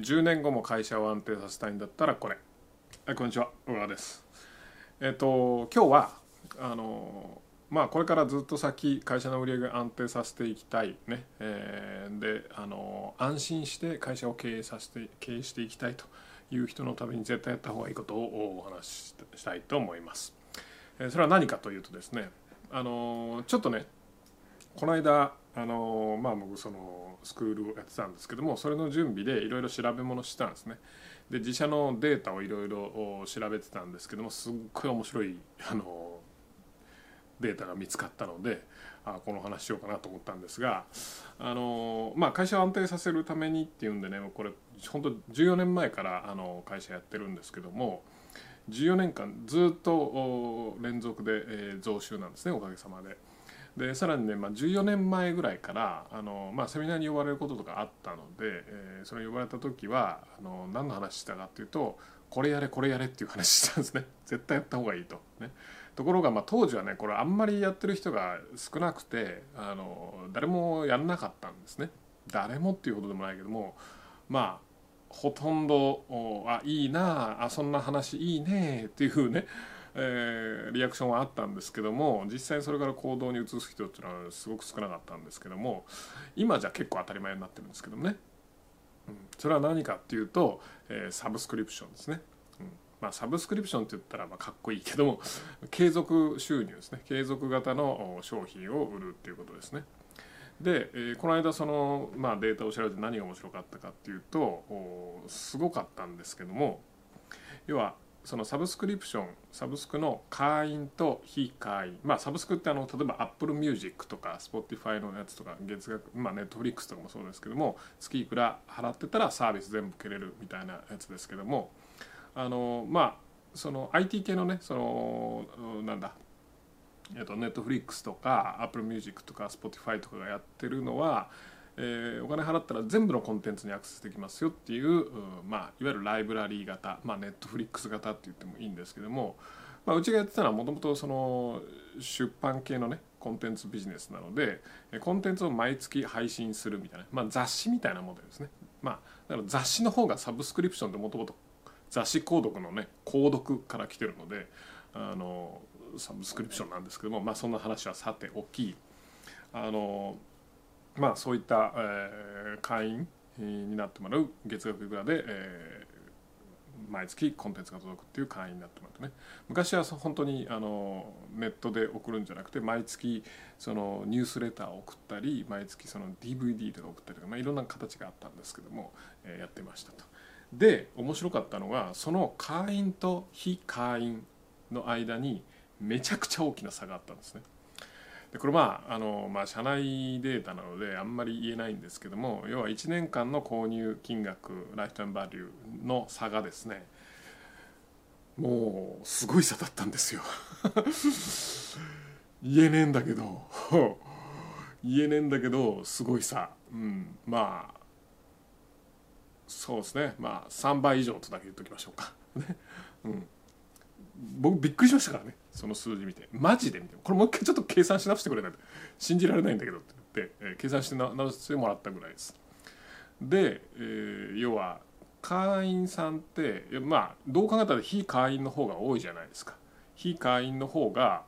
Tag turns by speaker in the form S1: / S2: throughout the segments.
S1: 10年後も会社を安定させたいんだったらこれ。はいこんにちは。小川です。えっと今日はあのまあこれからずっと先会社の売り上げ安定させていきたいね、えー、であの安心して会社を経営させて経営していきたいという人のために絶対やった方がいいことをお話ししたいと思います。それは何かというとですねあのちょっとねこの間あのまあ僕そのスクールをやってたんですけどもそれの準備でいろいろ調べ物してたんですねで自社のデータをいろいろ調べてたんですけどもすっごい面白いあのデータが見つかったのであこの話しようかなと思ったんですがあの、まあ、会社を安定させるためにっていうんでねこれ本当14年前からあの会社やってるんですけども14年間ずっと連続で、増収なんですねおかげさまで。でさらにね、まあ、14年前ぐらいからあの、まあ、セミナーに呼ばれることとかあったので、えー、それ呼ばれた時はあの何の話したかっていうとこれやれこれやれっていう話したんですね 絶対やった方がいいと。ね、ところが、まあ、当時はねこれあんまりやってる人が少なくてあの誰もやんなかったんですね。誰もっていうほどでもないけどもまあほとんど「あいいなあそんな話いいね」っていうねえー、リアクションはあったんですけども実際それから行動に移す人っていうのはすごく少なかったんですけども今じゃ結構当たり前になってるんですけどもね、うん、それは何かっていうと、えー、サブスクリプションですね。うんまあ、サブスクリプションって言ったらまあかっこいいけども継続収入ですね継続型の商品を売るっていうことですね。で、えー、この間その、まあ、データを調べて何が面白かったかっていうとすごかったんですけども要はそのサブスクリプションサブスクの会員と非会員。まあサブスクってあの例えば Apple Music とか Spotify のやつとか月額まあ Netflix とかもそうですけども月いくら払ってたらサービス全部蹴れるみたいなやつですけどもあのまあその IT 系のねそのなんだえっと Netflix とか Apple Music とか Spotify とかがやってるのはえー、お金払ったら全部のコンテンツにアクセスできますよっていう、まあ、いわゆるライブラリー型、まあ、ネットフリックス型って言ってもいいんですけども、まあ、うちがやってたのはもともとその出版系のねコンテンツビジネスなのでコンテンツを毎月配信するみたいな、まあ、雑誌みたいなモデルですね、まあ、だから雑誌の方がサブスクリプションでもともと雑誌購読のね購読から来てるのであのサブスクリプションなんですけども、まあ、そんな話はさておきあのまあそういった、えー、会員になってもらう月額いくらで、えー、毎月コンテンツが届くっていう会員になってもらってね昔は本当にあのネットで送るんじゃなくて毎月そのニュースレターを送ったり毎月その DVD で送ったりとか、まあ、いろんな形があったんですけども、えー、やってましたと。で面白かったのがその会員と非会員の間にめちゃくちゃ大きな差があったんですね。でこれまああの、まあ、社内データなのであんまり言えないんですけども要は1年間の購入金額ライフタイムバリューの差がですねもうすごい差だったんですよ。言えねえんだけど。言えねえんだけどすごい差。うん。まあそうですね。まあ3倍以上とだけ言っときましょうか。ね。うん。僕びっくりしましたからね。その数字見て。マジで見て。これもう一回ちょっと計算し直してくれないと。信じられないんだけどって言って、え、計算して直してもらったぐらいです。で、えー、要は会員さんってまあどう考えたら非会員の方が多いじゃないですか。非会員の方が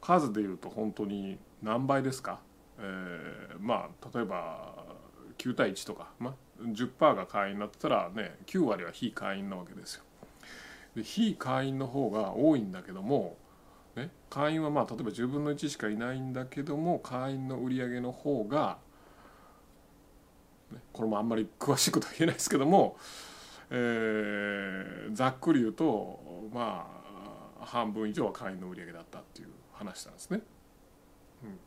S1: 数でいうと本当に何倍ですか、えー、まあ例えば9対1とか、まあ、10%が会員になってたらね9割は非会員なわけですよ。で非会員の方が多いんだけども、ね、会員はまあ例えば10分の1しかいないんだけども会員の売り上げの方が、ね、これもあんまり詳しいことは言えないですけども、えー、ざっくり言うとまあ半分以上は会員の売り上げだったっていう話なんですね。うん、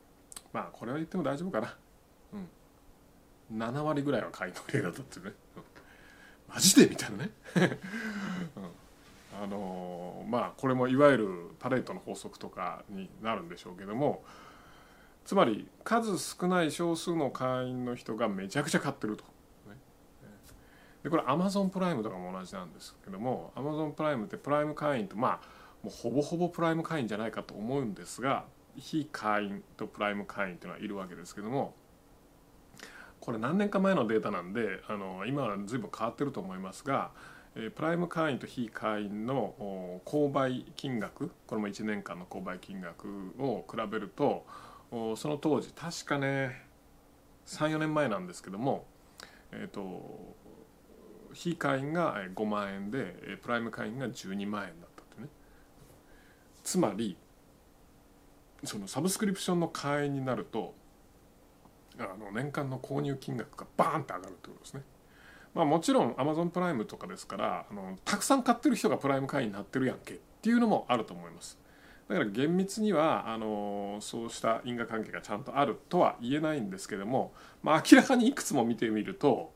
S1: まあこれは言っても大丈夫かな。うん、7割ぐらいは会員の売り上げだったっていうね。マジで？みたいなね。うんあのまあこれもいわゆるパレートの法則とかになるんでしょうけどもつまり数少ない少数の会員の人がめちゃくちゃ買ってると。でこれアマゾンプライムとかも同じなんですけどもアマゾンプライムってプライム会員とまあもうほぼほぼプライム会員じゃないかと思うんですが非会員とプライム会員っていうのはいるわけですけどもこれ何年か前のデータなんであの今は随分変わってると思いますがプライム会員と非会員の購買金額これも1年間の購買金額を比べるとその当時確かね34年前なんですけどもえっ、ー、と非会員が5万円でプライム会員が12万円だったってねつまりそのサブスクリプションの会員になるとあの年間の購入金額がバーンって上がるってことですね。まあ、もちろん Amazon プライムとかですからあのたくさん買ってる人がプライム会員になってるやんけっていうのもあると思います。だから厳密にはあのそうした因果関係がちゃんとあるとは言えないんですけども、まあ、明らかにいくつも見てみると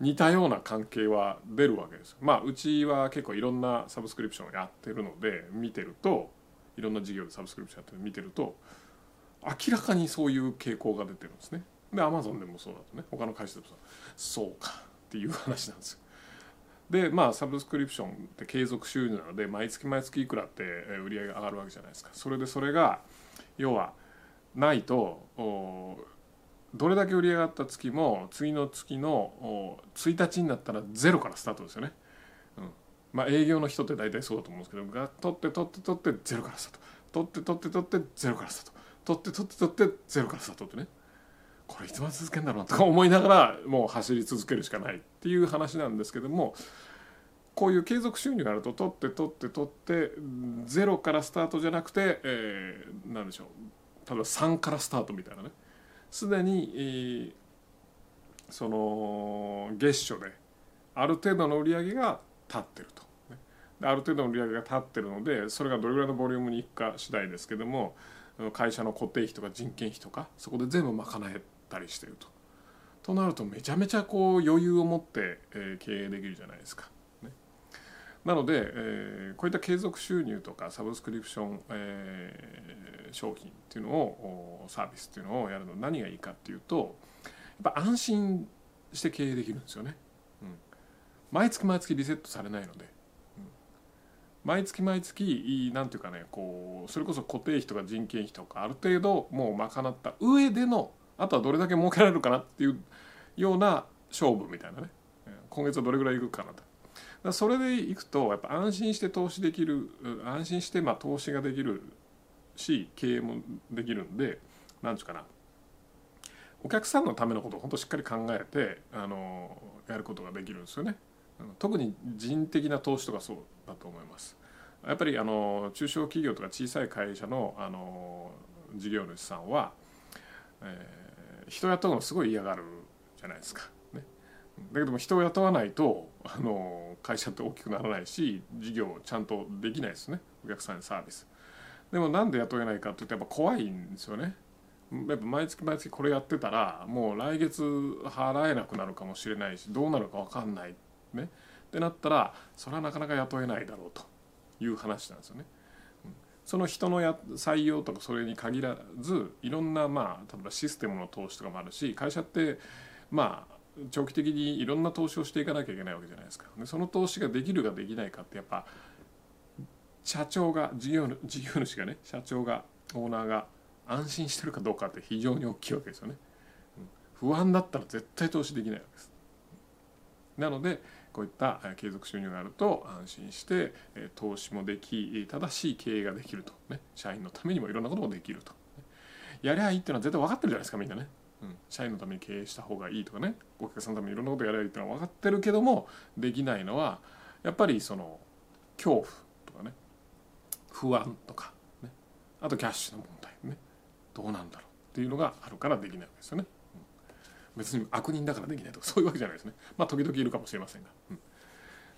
S1: 似たような関係は出るわけです。まあうちは結構いろんなサブスクリプションをやってるので見てるといろんな事業でサブスクリプションやってる見てると明らかにそういう傾向が出てるんですね。でアマゾンでもそうだとね他の会社でもそうかっていう話なんですよ。でまあサブスクリプションって継続収入なので毎月毎月いくらって売り上げが上がるわけじゃないですか。それでそれが要はないとどれだけ売り上がった月も次の月の1日になったらゼロからスタートですよね。うん、まあ営業の人って大体そうだと思うんですけどが取って取って取ってゼロからスタート取って取って取ってゼロからスタート取って取って取ってゼロからスタートってねこれいつまで続けんだろうなとか思いながらもう走り続けるしかないっていう話なんですけどもこういう継続収入があると取って取って取ってゼロからスタートじゃなくて、えー、何でしょう例えば3からスタートみたいなねすでに、その月初である程度の売り上げが立ってると。ある程度の売り上げが立ってるのでそれがどれぐらいのボリュームにいくか次第ですけども会社の固定費とか人件費とかそこで全部賄えたりしてると。となるとめちゃめちゃこう余裕を持って、え、経営できるじゃないですか。ね、なので、え、こういった継続収入とかサブスクリプション、え、商品っていうのをサービスっていうのをやるの何がいいかっていうとやっぱ安心して経営できるんですよね。うん、毎月毎月リセットされないので。毎月毎月なんていうかねこうそれこそ固定費とか人件費とかある程度もう賄った上でのあとはどれだけ儲けられるかなっていうような勝負みたいなね今月はどれぐらいいくかなと。だそれでいくとやっぱ安心して投資できる安心してまあ投資ができるし経営もできるんで何て言うかなお客さんのためのことを本当しっかり考えてあのやることができるんですよね。特に人的な投資とかそうだと思います。やっぱりあの中小企業とか小さい会社のあの事業主さんは、え人雇うのすごい嫌がるじゃないですか。ね、だけども人を雇わないとあの会社って大きくならないし事業ちゃんとできないですねお客さんにサービス。でもなんで雇えないかって言ってやっぱ怖いんですよね。やっぱ毎月毎月これやってたらもう来月払えなくなるかもしれないしどうなるか分かんないねってなったらそれはなかなか雇えないだろうという話なんですよね。その人のや採用とかそれに限らずいろんなまあ例えばシステムの投資とかもあるし会社ってまあ長期的にいろんな投資をしていかなきゃいけないわけじゃないですか。でその投資ができるかできないかってやっぱ社長が事業事業主がね社長がオーナーが安心してるかどうかって非常に大きいわけですよね。不安だったら絶対投資できないわけです。なのでこういった継続収入があると安心して投資もでき正しい経営ができると、ね、社員のためにもいろんなこともできると。やりゃいいっていうのは絶対分かってるじゃないですかみんなね、うん、社員のために経営した方がいいとかね。お客さんのためにいろんなことやりゃいいっていうのは分かってるけどもできないのはやっぱりその恐怖とかね。不安とか、ね、あとキャッシュの問題ね。どうなんだろうっていうのがあるからできないわけですよね。別に悪人だからできないとかそういうわけじゃないですね。まあ時々いるかもしれませんが、うん、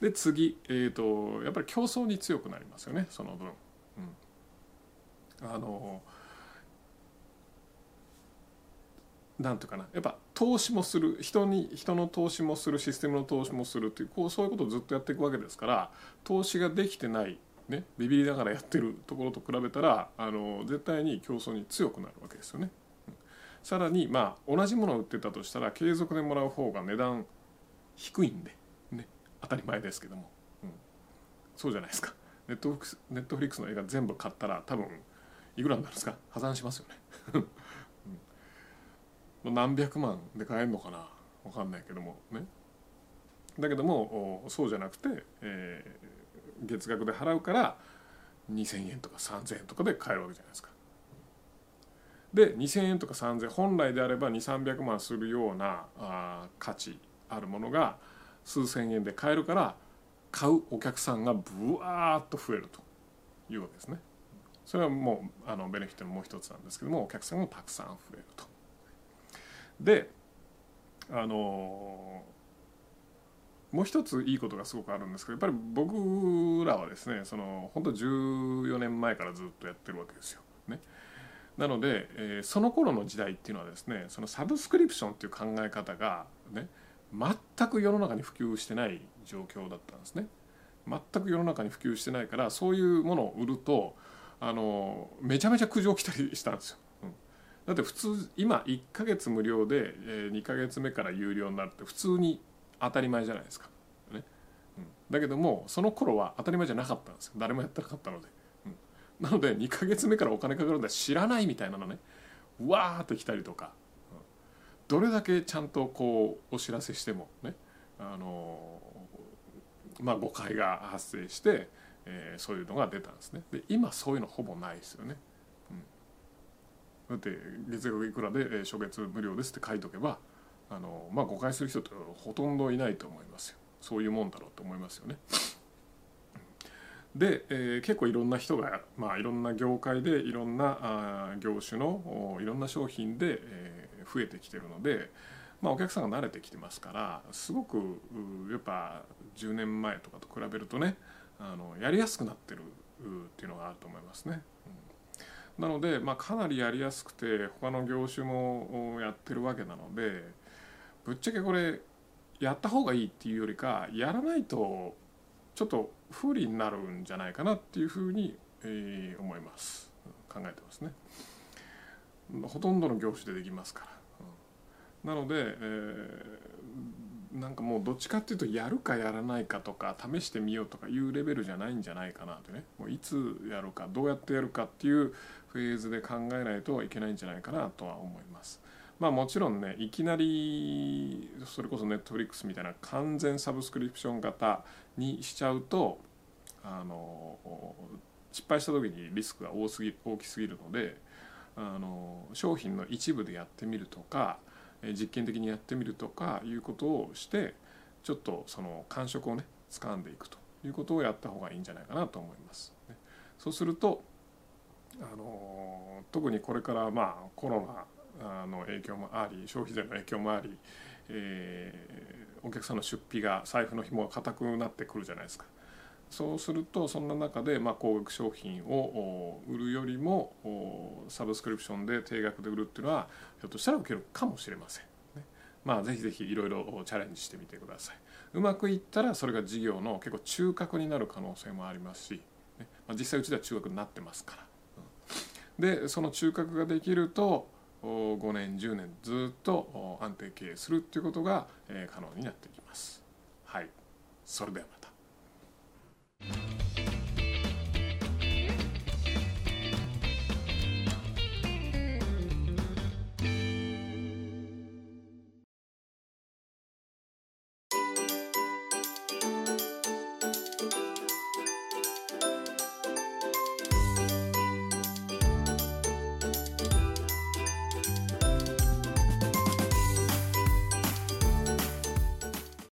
S1: で次、えーと、やっぱり競争に強くなりますよねその分、うん、あのなんていうかな。やっぱ投資もする。人に人の投資もするシステムの投資もするっていうこうそういうことをずっとやっていくわけですから投資ができてないねビビりながらやってるところと比べたらあの絶対に競争に強くなるわけですよね。さらにまあ同じものを売ってたとしたら継続でもらう方が値段低いんで、ね、当たり前ですけども、うん、そうじゃないですか。ネットフリックスネットフリックスの映画全部買ったら多分いくらになるんですか？破産しますよね、うん、何百万で買えるのかな？分かんないけどもね。だけどもそうじゃなくて、えー、月額で払うから2,000円とか3,000円とかで買えるわけじゃないですか。で2,000円とか3,000本来であれば2,300万するようなあ価値あるものが数千円で買えるから買うお客さんがブワーッと増えるというわけですね。それはもうあのベネフィットのもう一つなんですけどもお客さんもたくさん増えると。であのもう一ついいことがすごくあるんですけどやっぱり僕らはですねその本当14年前からずっとやってるわけですよ。ね、なので、えー、その頃の時代っていうのはですねそのサブスクリプションっていう考え方がね全く世の中に普及してない状況だったんですね。全く世の中に普及してないからそういうものを売るとあのめちゃめちゃ苦情来たりしたんですよ。うん、だって普通今1ヶ月無料で、え2ヶ月目から有料になるって普通に当たり前じゃないですか。ねうん、だけどもその頃は当たり前じゃなかったんですよ誰もやってなかったので。なので2ヶ月目からお金かかるんだ知らないみたいなのね。わーって来たりとか、どれだけちゃんとこうお知らせしてもね。あのまあ誤解が発生して、え、そういうのが出たんですね。で今そういうのほぼないですよね。だって月額いくらで初月無料ですって書いとけばあの、まあ、誤解する人ってほとんどいないと思いますよ。そういうもんだろうと思いますよね。で、えー、結構いろんな人が、まあ、いろんな業界でいろんなあ業種のいろんな商品で、えー、増えてきてるので、まあ、お客さんが慣れてきてますからすごくやっぱ10年前とかと比べるとねあのやりやすくなってるっていうのがあると思いますね。なので、まあ、かなりやりやすくて他の業種もやってるわけなのでぶっちゃけこれやった方がいいっていうよりかやらないとちょっと不利になるんじゃないかなっていうふうに、えー、思います。考えてますね。ほとんどの業種でできますから、なので、えー、なんかもうどっちかっていうとやるかやらないかとか試してみようとかいうレベルじゃないんじゃないかなってね。もういつやるかどうやってやるかっていうフェーズで考えないといけないんじゃないかなとは思います。まあもちろんねいきなりそれこそネットフリックスみたいな完全サブスクリプション型にしちゃうとあの失敗した時にリスクが多すぎ大きすぎるのであの商品の一部でやってみるとか実験的にやってみるとかいうことをしてちょっとその感触をね掴んでいくということをやった方がいいんじゃないかなと思います。そうするとあの特にこれからまあコロナの影響もあり消費税の影響もあり、えー、お客さんの出費が財布の紐が硬くなってくるじゃないですか。そうするとそんな中で、まあ、高額商品を売るよりもサブスクリプションで定額で売るっていうのはひょっとしたら受けるかもしれません。ね、まあぜひぜひいろいろチャレンジしてみてください。うまくいったらそれが事業の結構中核になる可能性もありますし、ねまあ、実際うちでは中核になってますから。でその中核ができると5年10年ずっと安定経営するっていうことが可能になってきます。はい、それではまた。